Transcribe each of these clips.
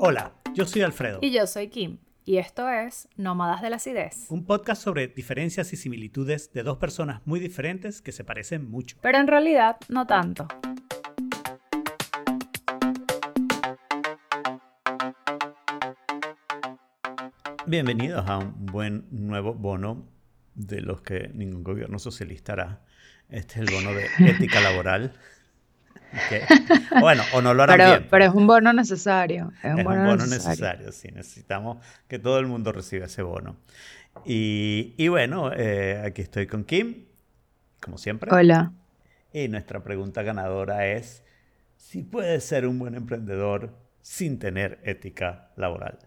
Hola, yo soy Alfredo. Y yo soy Kim. Y esto es Nómadas de la Acidez. Un podcast sobre diferencias y similitudes de dos personas muy diferentes que se parecen mucho. Pero en realidad no tanto. Bienvenidos a un buen nuevo bono de los que ningún gobierno socialista hará. Este es el bono de ética laboral. Bueno, o no lo harán pero, bien. Pero es un bono necesario. Es un, bono, necesario. sí. Necesitamos que todo el mundo reciba ese bono. Y, bueno, eh, aquí estoy con Kim, como siempre. Hola. Y nuestra pregunta ganadora es, si puedes ser un buen emprendedor sin tener ética laboral.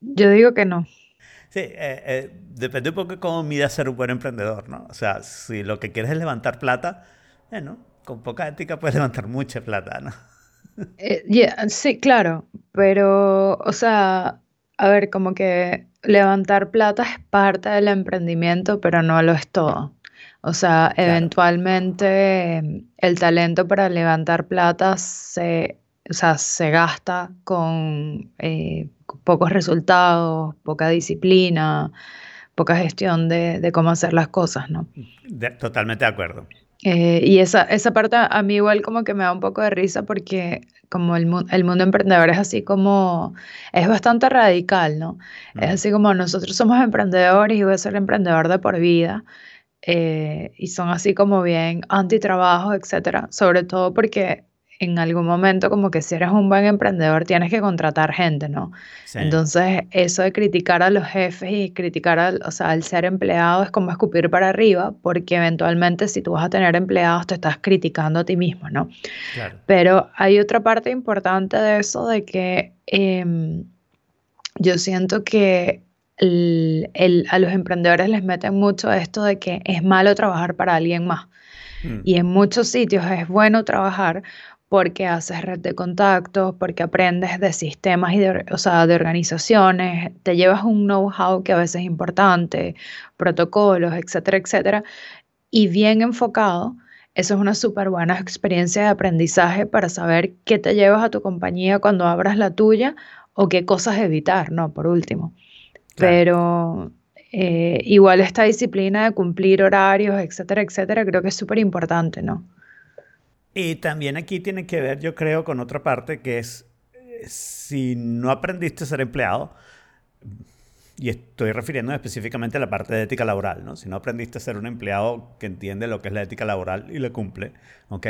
Yo digo que no. Sí, eh, eh, depende un poco de cómo midas ser un buen emprendedor, ¿no? O sea, si lo que quieres es levantar plata, bueno, con poca ética puedes levantar mucha plata, ¿no? Eh, sí, claro, pero, o sea, a ver, como que levantar plata es parte del emprendimiento, pero no lo es todo. O sea, eventualmente el talento para levantar plata se, o sea, se gasta con eh, pocos resultados, poca disciplina, poca gestión de, cómo hacer las cosas, ¿no? totalmente de acuerdo. Eh, y esa, esa parte a mí igual como que me da un poco de risa porque como el, el mundo emprendedor es así como, es bastante radical, ¿no? Es así como nosotros somos emprendedores y voy a ser emprendedor de por vida. Eh, y son así como bien antitrabajo, etcétera. Sobre todo porque en algún momento como que si eres un buen emprendedor tienes que contratar gente, ¿no? Entonces eso de criticar a los jefes y criticar al, o sea, al ser empleado es como escupir para arriba porque eventualmente si tú vas a tener empleados te estás criticando a ti mismo, ¿no? Claro. Pero hay otra parte importante de eso de que em, yo siento que a los emprendedores les meten mucho esto de que es malo trabajar para alguien más. Mm. Y en muchos sitios es bueno trabajar porque haces red de contactos, porque aprendes de sistemas y de, o sea, de organizaciones, te llevas un know-how que a veces es importante, protocolos, etcétera, etcétera, y bien enfocado, eso es una súper buena experiencia de aprendizaje para saber qué te llevas a tu compañía cuando abras la tuya o qué cosas evitar, ¿no? Por último. Pero eh, igual esta disciplina de cumplir horarios, etcétera, etcétera, creo que es súper importante, ¿no? Y también aquí tiene que ver, yo creo, con otra parte que es, eh, si no aprendiste a ser empleado, y estoy refiriendo específicamente a la parte de ética laboral, ¿no? Si no aprendiste a ser un empleado que entiende lo que es la ética laboral y lo cumple, ¿ok?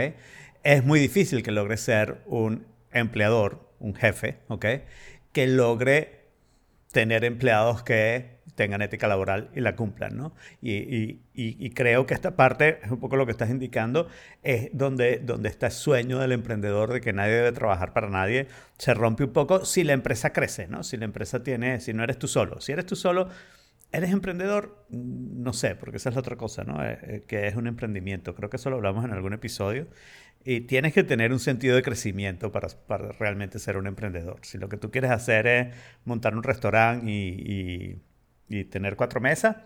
Es muy difícil que logres ser un empleador, un jefe, ¿ok? Que logre tener empleados que tengan ética laboral y la cumplan, ¿no? Y, creo que esta parte es un poco lo que estás indicando, es donde, donde está el sueño del emprendedor de que nadie debe trabajar para nadie, se rompe un poco si la empresa crece, ¿no? Si la empresa tiene, si no eres tú solo, si eres tú solo, ¿Eres emprendedor? No sé, porque esa es la otra cosa, ¿no? Eh, eh, que es un emprendimiento. Creo que eso lo hablamos en algún episodio. Y tienes que tener un sentido de crecimiento para, para realmente ser un emprendedor. Si lo que tú quieres hacer es montar un restaurante y y tener cuatro mesas.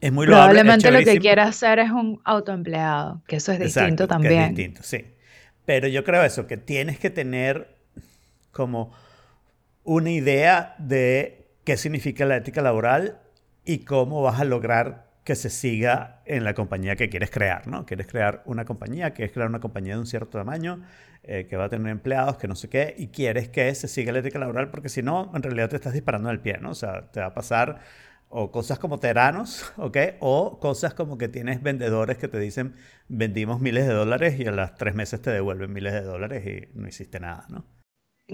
Es muy loable. Probablemente lo que quiera hacer es un autoempleado, que eso es distinto también. es distinto, sí. Pero yo creo eso, que tienes que tener como una idea de qué significa la ética laboral y cómo vas a lograr que se siga en la compañía que quieres crear, ¿no? Quieres crear una compañía, quieres crear una compañía de un cierto tamaño, eh, que va a tener empleados, que no sé qué, y quieres que se siga la ética laboral, porque si no, en realidad te estás disparando en el pie, ¿no? O sea, te va a pasar o cosas como teranos, ¿ok? O cosas como que tienes vendedores que te dicen, vendimos miles de dólares y a las tres meses te devuelven miles de dólares y no hiciste nada, ¿no?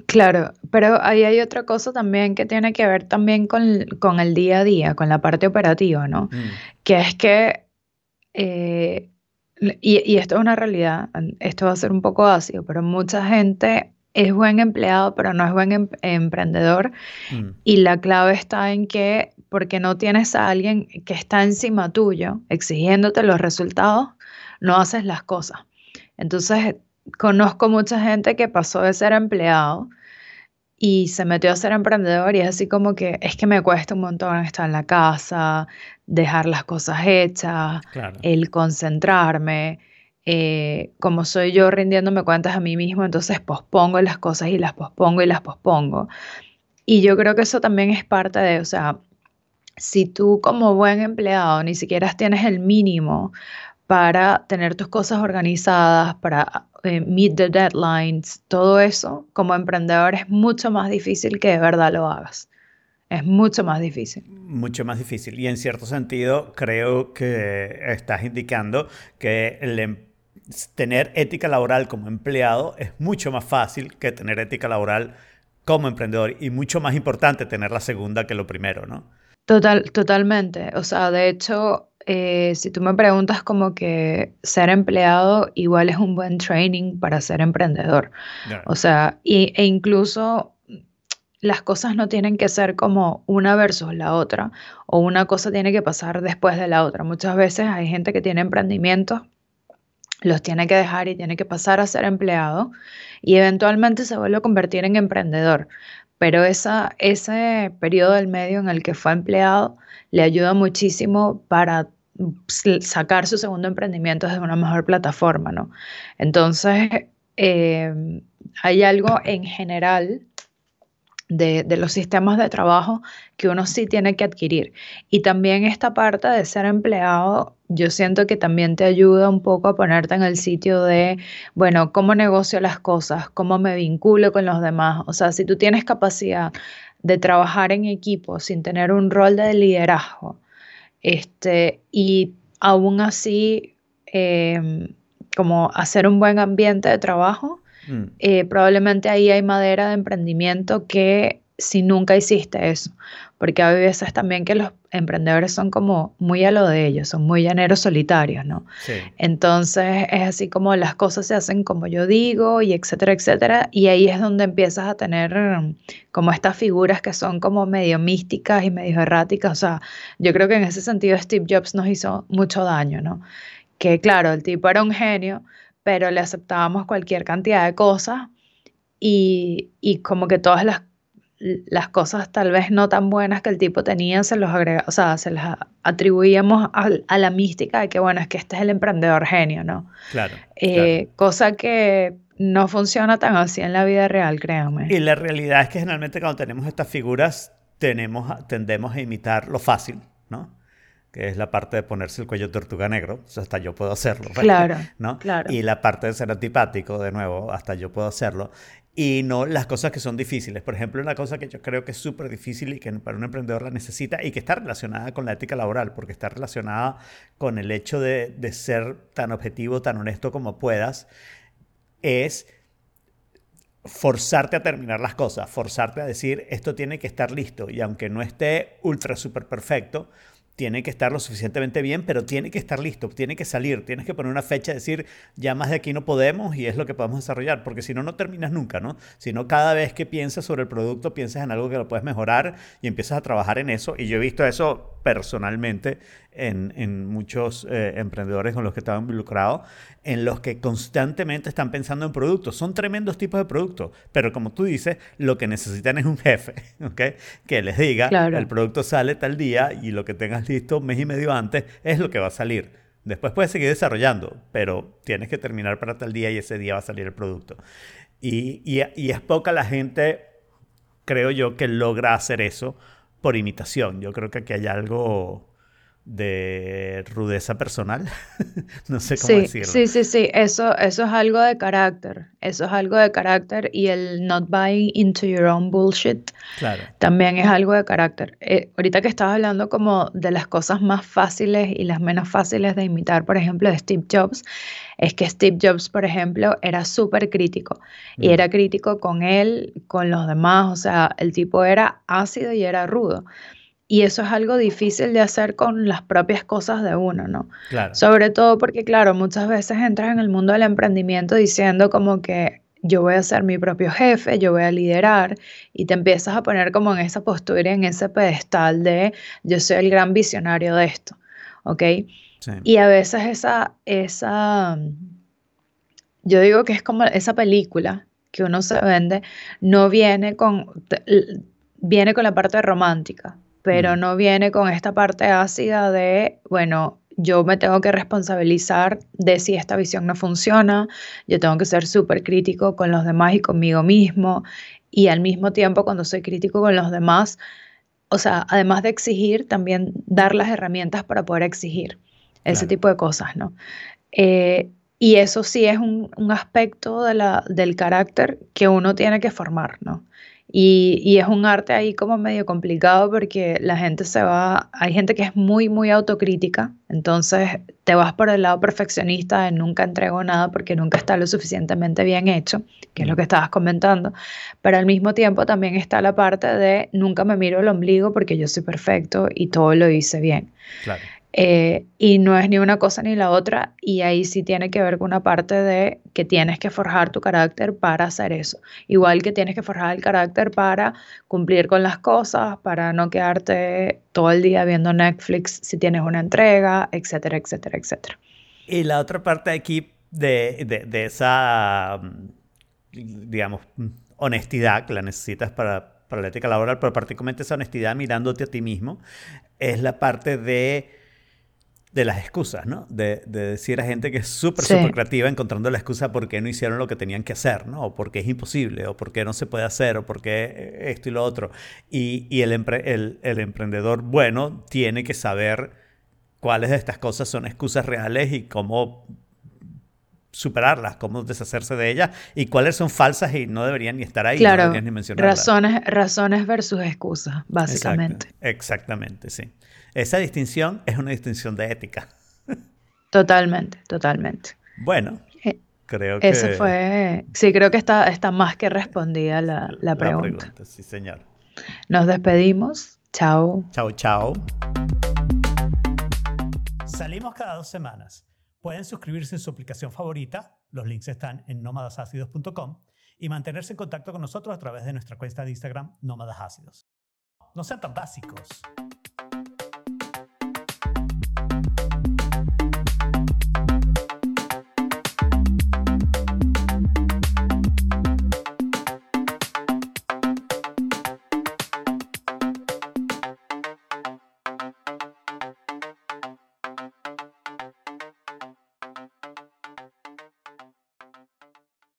Claro, pero ahí hay otra cosa también que tiene que ver también con, con el día a día, con la parte operativa, ¿no? Mm. Que es que, eh, y, y, esto es una realidad, esto va a ser un poco ácido, pero mucha gente es buen empleado, pero no es buen em, emprendedor. Mm. Y la clave está en que, porque no tienes a alguien que está encima tuyo exigiéndote los resultados, no haces las cosas. Entonces, conozco mucha gente que pasó de ser empleado y se metió a ser emprendedor y es así como que es que me cuesta un montón estar en la casa, dejar las cosas hechas, el concentrarme. eh, como soy yo rindiéndome cuentas a mí mismo, entonces pospongo las cosas y las pospongo y las pospongo. Y yo creo que eso también es parte de, o sea, si tú como buen empleado ni siquiera tienes el mínimo para tener tus cosas organizadas, para eh, meet the deadlines, todo eso, como emprendedor es mucho más difícil que de verdad lo hagas. Es mucho más difícil. Mucho más difícil. Y en cierto sentido, creo que estás indicando que em, tener ética laboral como empleado es mucho más fácil que tener ética laboral como emprendedor y mucho más importante tener la segunda que lo primero, ¿no? Total, totalmente. O sea, de hecho, eh, si tú me preguntas como que ser empleado igual es un buen training para ser emprendedor. O sea, y, e incluso las cosas no tienen que ser como una versus la otra o una cosa tiene que pasar después de la otra. Muchas veces hay gente que tiene emprendimientos, los tiene que dejar y tiene que pasar a ser empleado y eventualmente se vuelve a convertir en emprendedor. Pero esa, ese periodo del medio en el que fue empleado le ayuda muchísimo para sacar su segundo emprendimiento desde una mejor plataforma, ¿no? Entonces, eh, hay algo en general de, los sistemas de trabajo que uno sí tiene que adquirir. Y también esta parte de ser empleado, yo siento que también te ayuda un poco a ponerte en el sitio de, bueno, cómo negocio las cosas, cómo me vinculo con los demás. O sea, si tú tienes capacidad de trabajar en equipo sin tener un rol de liderazgo, este, y aún así, em, como hacer un buen ambiente de trabajo, Mm. Eh, probablemente ahí hay madera de emprendimiento que si nunca hiciste eso, porque hay veces también que los emprendedores son como muy a lo de ellos, son muy llaneros solitarios, ¿no? Entonces es así como las cosas se hacen como yo digo y etcétera, etcétera, y ahí es donde empiezas a tener mm, como estas figuras que son como medio místicas y medio erráticas, o sea, yo creo que en ese sentido Steve Jobs nos hizo mucho daño, ¿no? Que claro, el tipo era un genio, pero le aceptábamos cualquier cantidad de cosas y, como que todas las, las, cosas tal vez no tan buenas que el tipo tenía se los agrega, o sea, se las atribuíamos a, la mística de que bueno, es que este es el emprendedor genio, ¿no? Claro, eh, Cosa que no funciona tan así en la vida real, créanme. Y la realidad es que generalmente cuando tenemos estas figuras tenemos, tendemos a imitar lo fácil, ¿no? que es la parte de ponerse el cuello de tortuga negro, hasta yo puedo hacerlo. Claro, ¿no? claro. Y la parte de ser antipático, de nuevo, hasta yo puedo hacerlo. Y no las cosas que son difíciles. Por ejemplo, una cosa que yo creo que es súper difícil y que para un emprendedor la necesita y que está relacionada con la ética laboral, porque está relacionada con el hecho de, de ser tan objetivo, tan honesto como puedas, es forzarte a terminar las cosas, forzarte a decir esto tiene que estar listo y aunque no esté ultra súper perfecto, tiene que estar lo suficientemente bien, pero tiene que estar listo, tiene que salir, tienes que poner una fecha, decir, ya más de aquí no podemos y es lo que podemos desarrollar, porque si no, no terminas nunca, ¿no? Si no, cada vez que piensas sobre el producto, piensas en algo que lo puedes mejorar y empiezas a trabajar en eso. Y yo he visto eso personalmente en, muchos eh, emprendedores con los que estaba involucrado, en los que constantemente están pensando en productos. Son tremendos tipos de productos, pero como tú dices, lo que necesitan es un jefe, ¿ok? Que les diga, el producto sale tal día y lo que tengas listo un mes y medio antes es lo que va a salir. Después puedes seguir desarrollando, pero tienes que terminar para tal día y ese día va a salir el producto. Y, y es poca la gente, creo yo, que logra hacer eso por imitación. Yo creo que aquí hay algo de rudeza personal. no sé cómo decirlo. Sí, sí, sí, eso, eso es algo de carácter. Eso es algo de carácter y el not buying into your own bullshit claro. también es algo de carácter. Eh, ahorita que estabas hablando como de las cosas más fáciles y las menos fáciles de imitar, por ejemplo, de Steve Jobs, es que Steve Jobs, por ejemplo, era súper crítico y mm. era crítico con él, con los demás, o sea, el tipo era ácido y era rudo. Y eso es algo difícil de hacer con las propias cosas de uno, ¿no? Claro. Sobre todo porque, claro, muchas veces entras en el mundo del emprendimiento diciendo como que yo voy a ser mi propio jefe, yo voy a liderar y te empiezas a poner como en esa postura, en ese pedestal de yo soy el gran visionario de esto, ¿ok? Y a veces esa, esa, yo digo que es como esa película que uno se vende, no viene con, viene con la parte romántica, pero no viene con esta parte ácida de, bueno, yo me tengo que responsabilizar de si esta visión no funciona, yo tengo que ser súper crítico con los demás y conmigo mismo, y al mismo tiempo cuando soy crítico con los demás, o sea, además de exigir, también dar las herramientas para poder exigir ese tipo de cosas, ¿no? Eh, y eso sí es un, un aspecto de la, del carácter que uno tiene que formar, ¿no? Y, y, es un arte ahí como medio complicado porque la gente se va, hay gente que es muy, muy autocrítica, entonces te vas por el lado perfeccionista de nunca entrego nada porque nunca está lo suficientemente bien hecho, que es lo que estabas comentando, pero al mismo tiempo también está la parte de nunca me miro el ombligo porque yo soy perfecto y todo lo hice bien. Claro. Eh, y no es ni una cosa ni la otra, y ahí sí tiene que ver con una parte de que tienes que forjar tu carácter para hacer eso. Igual que tienes que forjar el carácter para cumplir con las cosas, para no quedarte todo el día viendo Netflix si tienes una entrega, etcétera, etcétera, etcétera. Y la otra parte aquí de, de, de esa, digamos, honestidad que la necesitas para, para la ética laboral, pero particularmente esa honestidad mirándote a ti mismo, es la parte de de las excusas, ¿no? De, decir a gente que es súper, súper creativa encontrando la excusa por qué no hicieron lo que tenían que hacer, ¿no? O porque es imposible, o porque no se puede hacer, o porque esto y lo otro. Y, el, el, emprendedor bueno tiene que saber cuáles de estas cosas son excusas reales y cómo superarlas, cómo deshacerse de ellas y cuáles son falsas y no deberían ni estar ahí, claro, ni mencionarlas. Razones, razones versus excusas, básicamente. exactamente, sí. Esa distinción es una distinción de ética. Totalmente, totalmente. Bueno, eh, creo que... Eso fue... Sí, creo que está, está más que respondida la, la, pregunta. la pregunta. Sí, señor. Nos despedimos. Chao. Chao, chao. Salimos cada dos semanas. Pueden suscribirse en su aplicación favorita. Los links están en nómadasácidos.com y mantenerse en contacto con nosotros a través de nuestra cuenta de Instagram, Nómadas Ácidos. No sean tan básicos.